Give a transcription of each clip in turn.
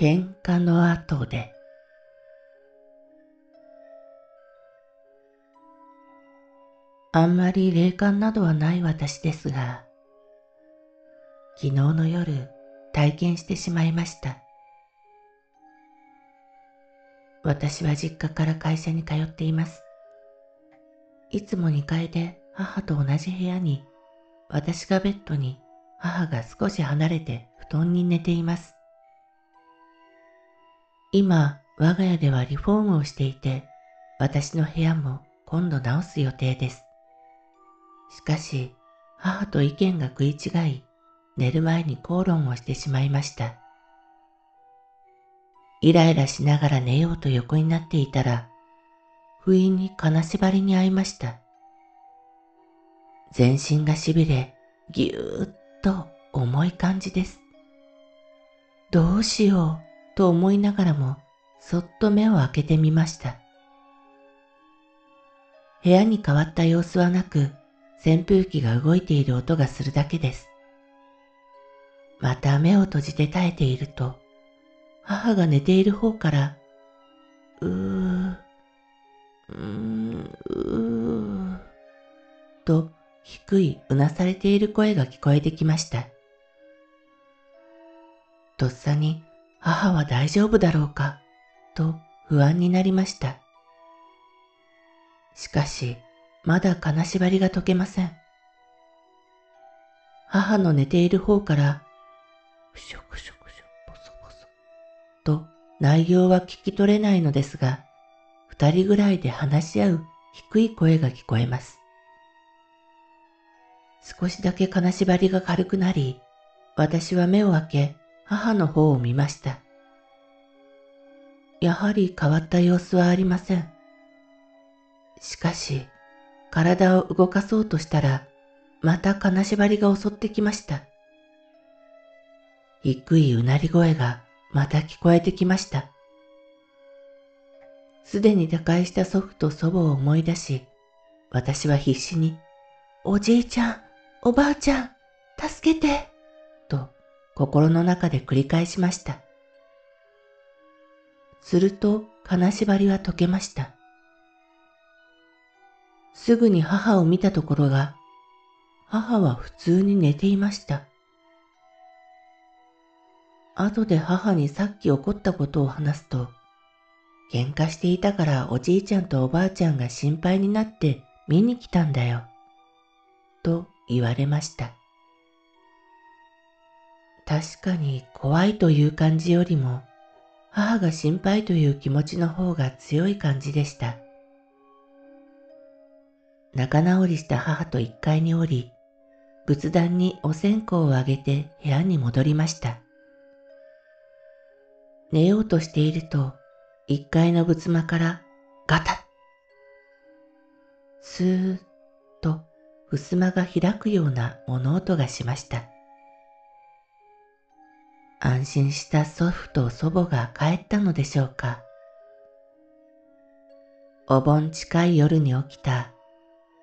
喧嘩の後であんまり霊感などはない私ですが、昨日の夜体験してしまいました。私は実家から会社に通っています。いつも2階で母と同じ部屋に、私がベッドに母が少し離れて布団に寝ています。今、我が家ではリフォームをしていて、私の部屋も今度直す予定です。しかし、母と意見が食い違い、寝る前に口論をしてしまいました。イライラしながら寝ようと横になっていたら、不意に金縛りに遭いました。全身が痺れ、ぎゅーっと重い感じです。どうしようと思いながらも、そっと目を開けてみました。部屋に変わった様子はなく、扇風機が動いている音がするだけです。また目を閉じて耐えていると、母が寝ている方から、うー、うーん、うー、と低いうなされている声が聞こえてきました。とっさに母は大丈夫だろうかと不安になりました。しかし、まだ金縛りが解けません。母の寝ている方から、ふしょくしょくしょ、ぽそぽそ、と内容は聞き取れないのですが、二人ぐらいで話し合う低い声が聞こえます。少しだけ金縛りが軽くなり、私は目を開け、母の方を見ました。やはり変わった様子はありません。しかし、体を動かそうとしたら、また金縛りが襲ってきました。低いうなり声がまた聞こえてきました。すでに他界した祖父と祖母を思い出し、私は必死に、おじいちゃん、おばあちゃん、助けて、心の中で繰り返しました。すると金縛りは解けました。すぐに母を見たところが、母は普通に寝ていました。後で母にさっき起こったことを話すと、喧嘩していたからおじいちゃんとおばあちゃんが心配になって見に来たんだよ。と言われました。確かに怖いという感じよりも、母が心配という気持ちの方が強い感じでした。仲直りした母と一階に降り、仏壇にお線香をあげて部屋に戻りました。寝ようとしていると、一階の仏間からガタッスーッと襖が開くような物音がしました。安心した祖父と祖母が帰ったのでしょうか。お盆近い夜に起きた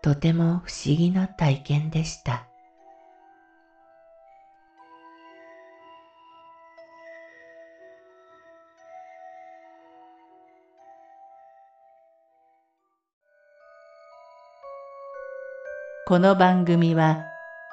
とても不思議な体験でした。この番組は